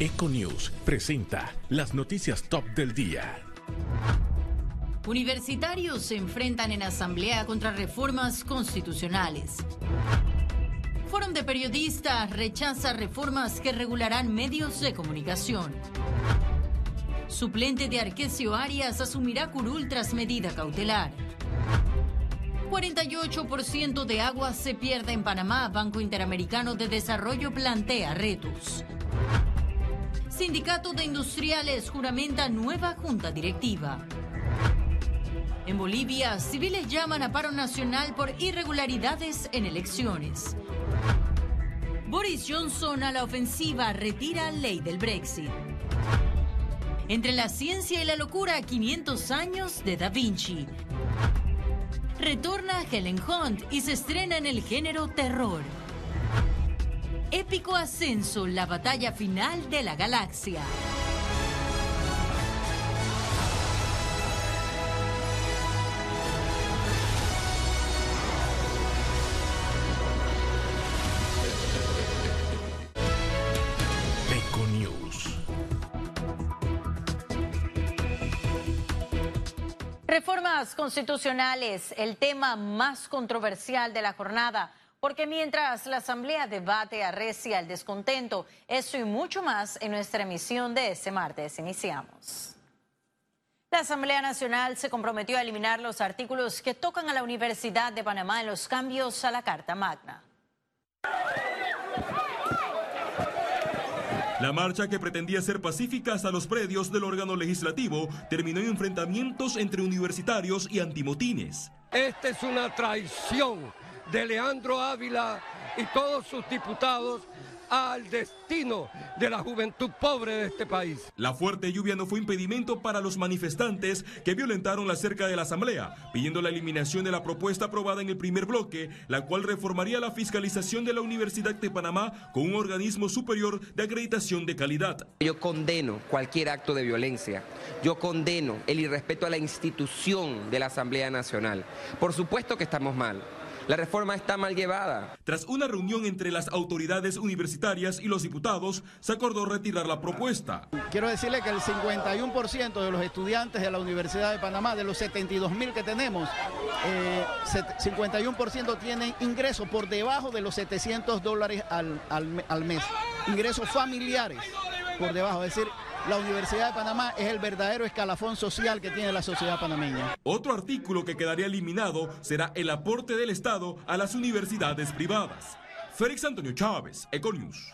Econews presenta las noticias top del día. Universitarios se enfrentan en asamblea contra reformas constitucionales. Fórum de Periodistas rechaza reformas que regularán medios de comunicación. Suplente de Arquesio Arias asumirá curul tras medida cautelar. 48% de agua se pierde en Panamá. Banco Interamericano de Desarrollo plantea retos. Sindicato de Industriales juramenta nueva junta directiva. En Bolivia, civiles llaman a paro nacional por irregularidades en elecciones. Boris Johnson a la ofensiva retira ley del Brexit. Entre la ciencia y la locura, 500 años de Da Vinci. Retorna Helen Hunt y se estrena en el género terror. Épico ascenso, la batalla final de la galaxia. Reformas constitucionales, el tema más controversial de la jornada, porque mientras la Asamblea debate arrecia el descontento, eso y mucho más en nuestra emisión de este martes. Iniciamos. La Asamblea Nacional se comprometió a eliminar los artículos que tocan a la Universidad de Panamá en los cambios a la Carta Magna. La marcha que pretendía ser pacífica hasta los predios del órgano legislativo terminó en enfrentamientos entre universitarios y antimotines. Esta es una traición de Leandro Ávila y todos sus diputados al destino de la juventud pobre de este país. La fuerte lluvia no fue impedimento para los manifestantes que violentaron la cerca de la Asamblea, pidiendo la eliminación de la propuesta aprobada en el primer bloque, la cual reformaría la fiscalización de la Universidad de Panamá con un organismo superior de acreditación de calidad. Yo condeno cualquier acto de violencia. Yo condeno el irrespeto a la institución de la Asamblea Nacional. Por supuesto que estamos mal. La reforma está mal llevada. Tras una reunión entre las autoridades universitarias y los diputados, se acordó retirar la propuesta. Quiero decirle que el 51% de los estudiantes de la Universidad de Panamá, de los 72 mil que tenemos, eh, 51% tienen ingresos por debajo de los 700 dólares al, al, al mes. Ingresos familiares por debajo. Es decir, la Universidad de Panamá es el verdadero escalafón social que tiene la sociedad panameña. Otro artículo que quedaría eliminado será el aporte del Estado a las universidades privadas. Félix Antonio Chávez, Econius.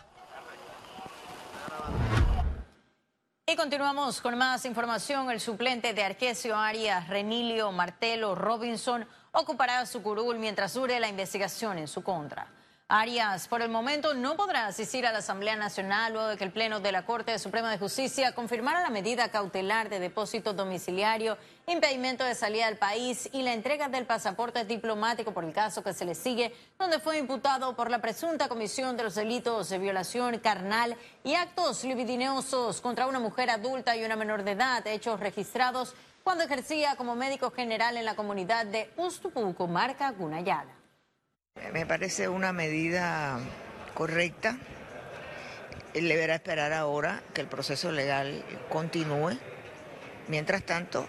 Y continuamos con más información. El suplente de Arquesio Arias, Renilio Martelo Robinson, ocupará su curul mientras dure la investigación en su contra. Arias, por el momento, no podrá asistir a la Asamblea Nacional luego de que el Pleno de la Corte Suprema de Justicia confirmara la medida cautelar de depósito domiciliario, impedimento de salida del país y la entrega del pasaporte diplomático por el caso que se le sigue, donde fue imputado por la presunta comisión de los delitos de violación carnal y actos libidinosos contra una mujer adulta y una menor de edad, hechos registrados cuando ejercía como médico general en la comunidad de Ustupuco, marca Gunayala. Me parece una medida correcta. Él deberá esperar ahora que el proceso legal continúe. Mientras tanto,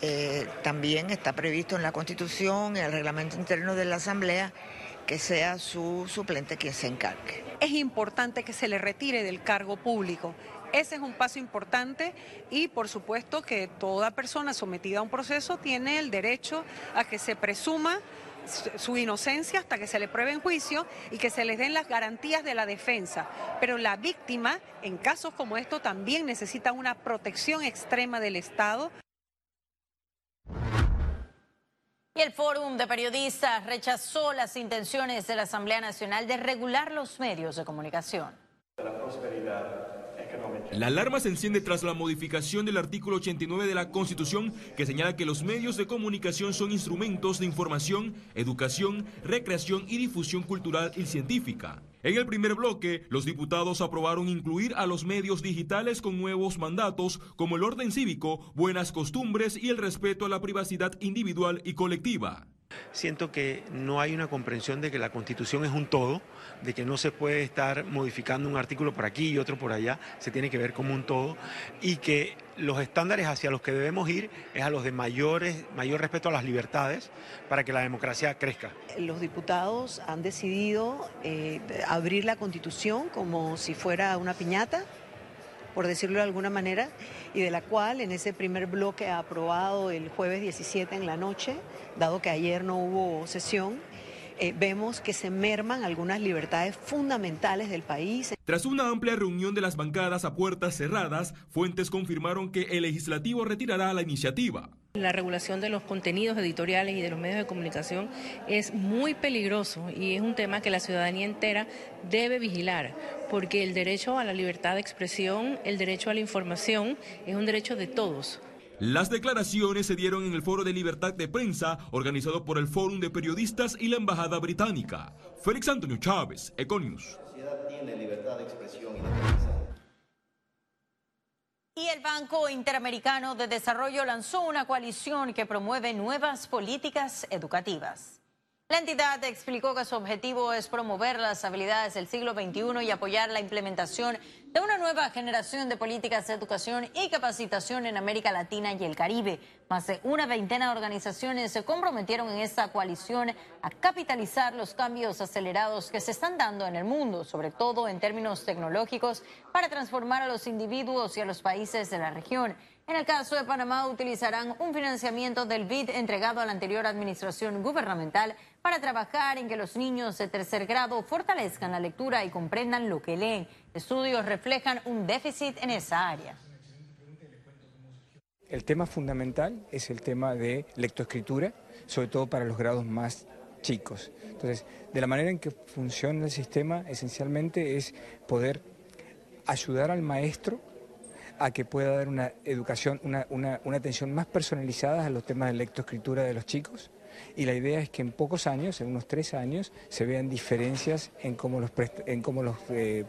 eh, también está previsto en la Constitución, en el reglamento interno de la Asamblea, que sea su suplente quien se encargue. Es importante que se le retire del cargo público. Ese es un paso importante y por supuesto que toda persona sometida a un proceso tiene el derecho a que se presuma su inocencia hasta que se le pruebe en juicio y que se les den las garantías de la defensa. Pero la víctima, en casos como estos, también necesita una protección extrema del Estado. Y el Fórum de Periodistas rechazó las intenciones de la Asamblea Nacional de regular los medios de comunicación. La alarma se enciende tras la modificación del artículo 89 de la Constitución que señala que los medios de comunicación son instrumentos de información, educación, recreación y difusión cultural y científica. En el primer bloque, los diputados aprobaron incluir a los medios digitales con nuevos mandatos como el orden cívico, buenas costumbres y el respeto a la privacidad individual y colectiva. Siento que no hay una comprensión de que la constitución es un todo, de que no se puede estar modificando un artículo por aquí y otro por allá, se tiene que ver como un todo, y que los estándares hacia los que debemos ir es a los de mayores, mayor respeto a las libertades para que la democracia crezca. Los diputados han decidido eh, abrir la constitución como si fuera una piñata por decirlo de alguna manera, y de la cual en ese primer bloque aprobado el jueves 17 en la noche, dado que ayer no hubo sesión, eh, vemos que se merman algunas libertades fundamentales del país. Tras una amplia reunión de las bancadas a puertas cerradas, fuentes confirmaron que el legislativo retirará la iniciativa. La regulación de los contenidos editoriales y de los medios de comunicación es muy peligroso y es un tema que la ciudadanía entera debe vigilar, porque el derecho a la libertad de expresión, el derecho a la información, es un derecho de todos. Las declaraciones se dieron en el Foro de Libertad de Prensa, organizado por el Fórum de Periodistas y la Embajada Británica. Félix Antonio Chávez, Econius. Y el Banco Interamericano de Desarrollo lanzó una coalición que promueve nuevas políticas educativas. La entidad explicó que su objetivo es promover las habilidades del siglo XXI y apoyar la implementación de una nueva generación de políticas de educación y capacitación en América Latina y el Caribe. Más de una veintena de organizaciones se comprometieron en esta coalición a capitalizar los cambios acelerados que se están dando en el mundo, sobre todo en términos tecnológicos, para transformar a los individuos y a los países de la región. En el caso de Panamá, utilizarán un financiamiento del BID entregado a la anterior administración gubernamental para trabajar en que los niños de tercer grado fortalezcan la lectura y comprendan lo que leen. Estudios reflejan un déficit en esa área. El tema fundamental es el tema de lectoescritura, sobre todo para los grados más chicos. Entonces, de la manera en que funciona el sistema, esencialmente es poder ayudar al maestro a que pueda dar una educación, una, una, atención más personalizada a los temas de lectoescritura de los chicos y la idea es que en pocos años, en unos tres años, se vean diferencias en cómo los, eh,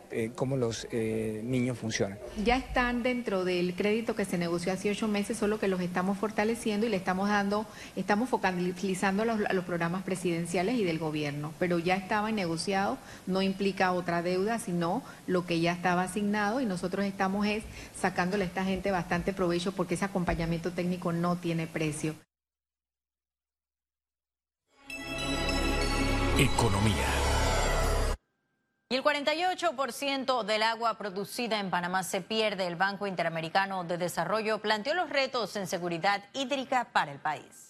los eh, niños funcionan. Ya están dentro del crédito que se negoció hace ocho meses, solo que los estamos fortaleciendo y le estamos dando, estamos focalizando los, los programas presidenciales y del gobierno, pero ya estaba negociado, no implica otra deuda, sino lo que ya estaba asignado y nosotros estamos es sacándole a esta gente bastante provecho porque ese acompañamiento técnico no tiene precio. Economía. Y el 48% del agua producida en Panamá se pierde. El Banco Interamericano de Desarrollo planteó los retos en seguridad hídrica para el país.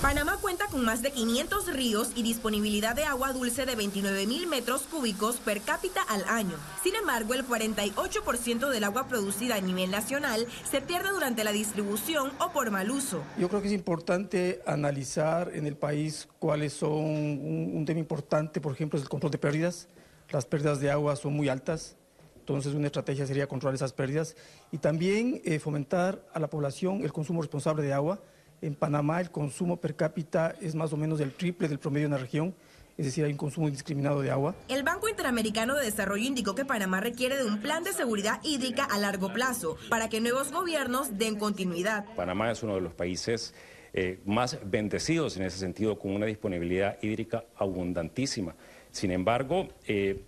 Panamá cuenta con más de 500 ríos y disponibilidad de agua dulce de 29 mil metros cúbicos per cápita al año. Sin embargo, el 48% del agua producida a nivel nacional se pierde durante la distribución o por mal uso. Yo creo que es importante analizar en el país cuáles son un, tema importante, por ejemplo, es el control de pérdidas. Las pérdidas de agua son muy altas. Entonces, una estrategia sería controlar esas pérdidas y también eh, fomentar a la población el consumo responsable de agua en Panamá el consumo per cápita es más o menos el triple del promedio en la región, es decir, hay un consumo indiscriminado de agua. El Banco Interamericano de Desarrollo indicó que Panamá requiere de un plan de seguridad hídrica a largo plazo para que nuevos gobiernos den continuidad. Panamá es uno de los países eh, más bendecidos en ese sentido, con una disponibilidad hídrica abundantísima. Sin embargo, eh,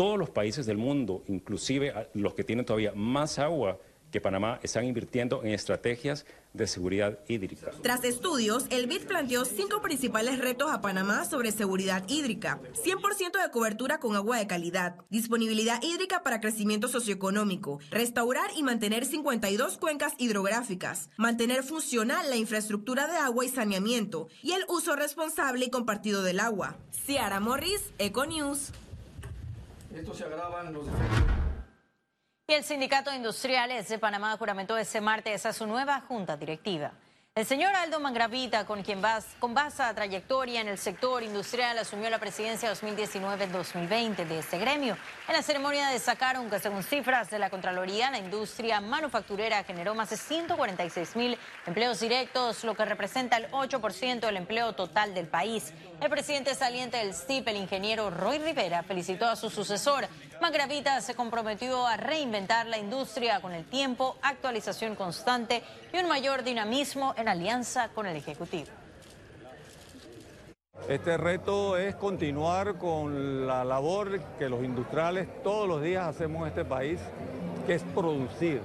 todos los países del mundo, inclusive los que tienen todavía más agua, que Panamá están invirtiendo en estrategias de seguridad hídrica. Tras estudios, el BID planteó cinco principales retos a Panamá sobre seguridad hídrica. 100% de cobertura con agua de calidad, disponibilidad hídrica para crecimiento socioeconómico, restaurar y mantener 52 cuencas hidrográficas, mantener funcional la infraestructura de agua y saneamiento y el uso responsable y compartido del agua. Ciara Morris, Econews. Esto se agravan los y el Sindicato de Industriales de Panamá juramentó ese martes a su nueva junta directiva. El señor Aldo Mangravita, con quien vas, con vasta trayectoria en el sector industrial, asumió la presidencia 2019-2020 de este gremio. En la ceremonia destacaron que, según cifras de la Contraloría, la industria manufacturera generó más de 146 mil empleos directos, lo que representa el 8% del empleo total del país. El presidente saliente del STIP, el ingeniero Roy Rivera, felicitó a su sucesor. Mangravita se comprometió a reinventar la industria con el tiempo, actualización constante y un mayor dinamismo en alianza con el Ejecutivo. Este reto es continuar con la labor que los industriales todos los días hacemos en este país, que es producir,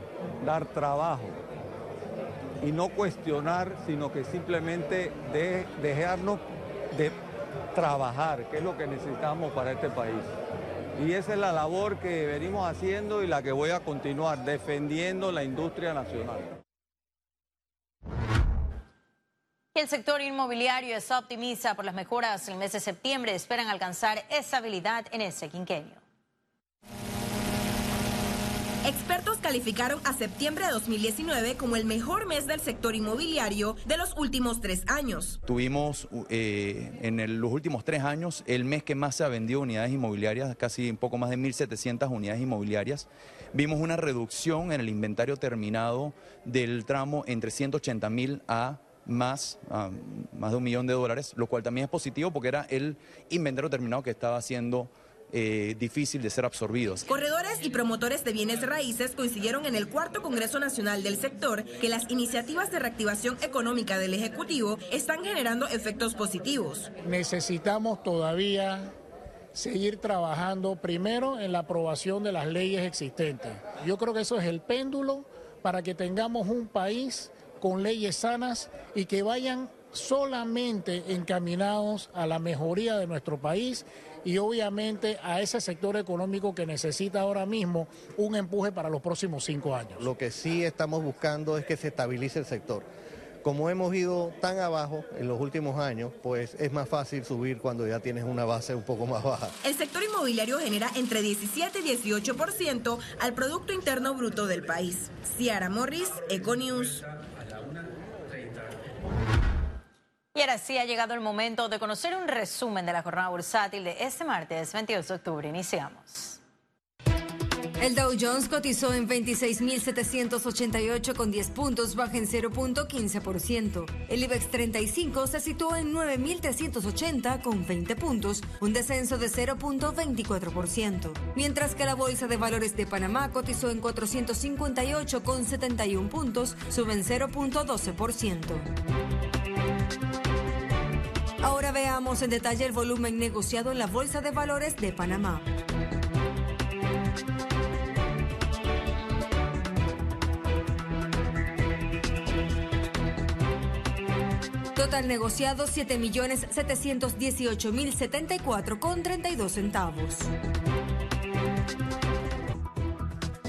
dar trabajo y no cuestionar, sino que simplemente de, dejarnos de trabajar, que es lo que necesitamos para este país. Y esa es la labor que venimos haciendo y la que voy a continuar, defendiendo la industria nacional. El sector inmobiliario está optimista por las mejoras en el mes de septiembre. Esperan alcanzar estabilidad en ese quinquenio. Expertos calificaron a septiembre de 2019 como el mejor mes del sector inmobiliario de los últimos tres años. Tuvimos eh, en los últimos tres años el mes que más se ha vendido unidades inmobiliarias, casi un poco más de 1.700 unidades inmobiliarias. Vimos una reducción en el inventario terminado del tramo entre 180 mil a más, más de un millón de dólares, lo cual también es positivo porque era el inventario terminado que estaba haciendo eh, difícil de ser absorbidos. Corredores y promotores de bienes raíces coincidieron en el cuarto Congreso Nacional del sector que las iniciativas de reactivación económica del Ejecutivo están generando efectos positivos. Necesitamos todavía seguir trabajando primero en la aprobación de las leyes existentes. Yo creo que eso es el péndulo para que tengamos un país con leyes sanas y que vayan solamente encaminados a la mejoría de nuestro país y obviamente a ese sector económico que necesita ahora mismo un empuje para los próximos cinco años. Lo que sí estamos buscando es que se estabilice el sector. Como hemos ido tan abajo en los últimos años, pues es más fácil subir cuando ya tienes una base un poco más baja. El sector inmobiliario genera entre 17 y 18% al Producto Interno Bruto del país. Ciara Morris, Econews. Y ahora sí ha llegado el momento de conocer un resumen de la jornada bursátil de este martes 22 de octubre. Iniciamos. El Dow Jones cotizó en 26.788 con 10 puntos, baja en 0.15%. El IBEX 35 se situó en 9.380 con 20 puntos, un descenso de 0.24%. Mientras que la Bolsa de Valores de Panamá cotizó en 458 con 71 puntos, suben 0.12%. Veamos en detalle el volumen negociado en la Bolsa de Valores de Panamá. Total negociado 7.718.074 con 32 centavos.